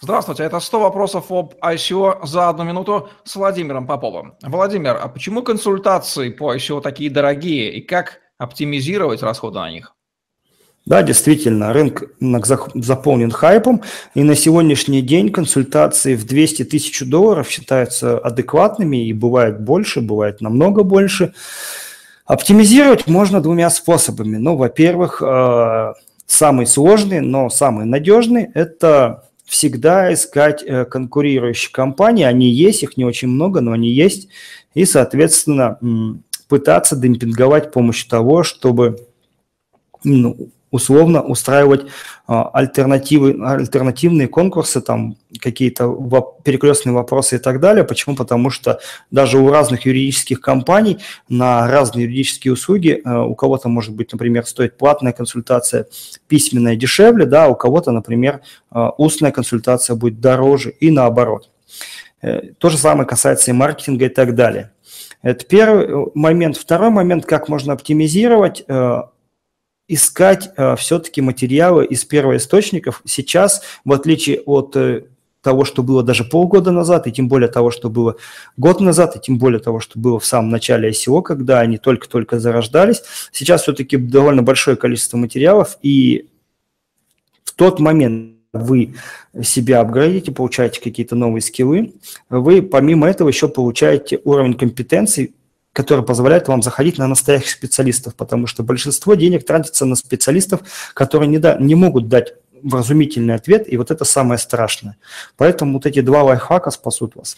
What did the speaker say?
Здравствуйте, это 100 вопросов об ICO за одну минуту с Владимиром Поповым. Владимир, а почему консультации по ICO такие дорогие и как оптимизировать расходы на них? Да, действительно, рынок заполнен хайпом, и на сегодняшний день консультации в 200 тысяч долларов считаются адекватными, и бывает больше, бывает намного больше. Оптимизировать можно двумя способами. Ну, во-первых, э, самый сложный, но самый надежный – это всегда искать э, конкурирующие компании. Они есть, их не очень много, но они есть. И, соответственно, пытаться демпинговать помощью того, чтобы ну, условно устраивать а, альтернативы, альтернативные конкурсы, там какие-то перекрестные вопросы и так далее. Почему? Потому что даже у разных юридических компаний на разные юридические услуги а, у кого-то, может быть, например, стоит платная консультация письменная дешевле, да, а у кого-то, например, устная консультация будет дороже и наоборот. Э, то же самое касается и маркетинга и так далее. Это первый э, момент. Второй момент, как можно оптимизировать э, искать э, все-таки материалы из первоисточников. Сейчас, в отличие от э, того, что было даже полгода назад, и тем более того, что было год назад, и тем более того, что было в самом начале ICO, когда они только-только зарождались, сейчас все-таки довольно большое количество материалов, и в тот момент вы себя апгрейдите, получаете какие-то новые скиллы, вы помимо этого еще получаете уровень компетенций, который позволяет вам заходить на настоящих специалистов, потому что большинство денег тратится на специалистов, которые не, да, не могут дать вразумительный ответ, и вот это самое страшное. Поэтому вот эти два лайфхака спасут вас.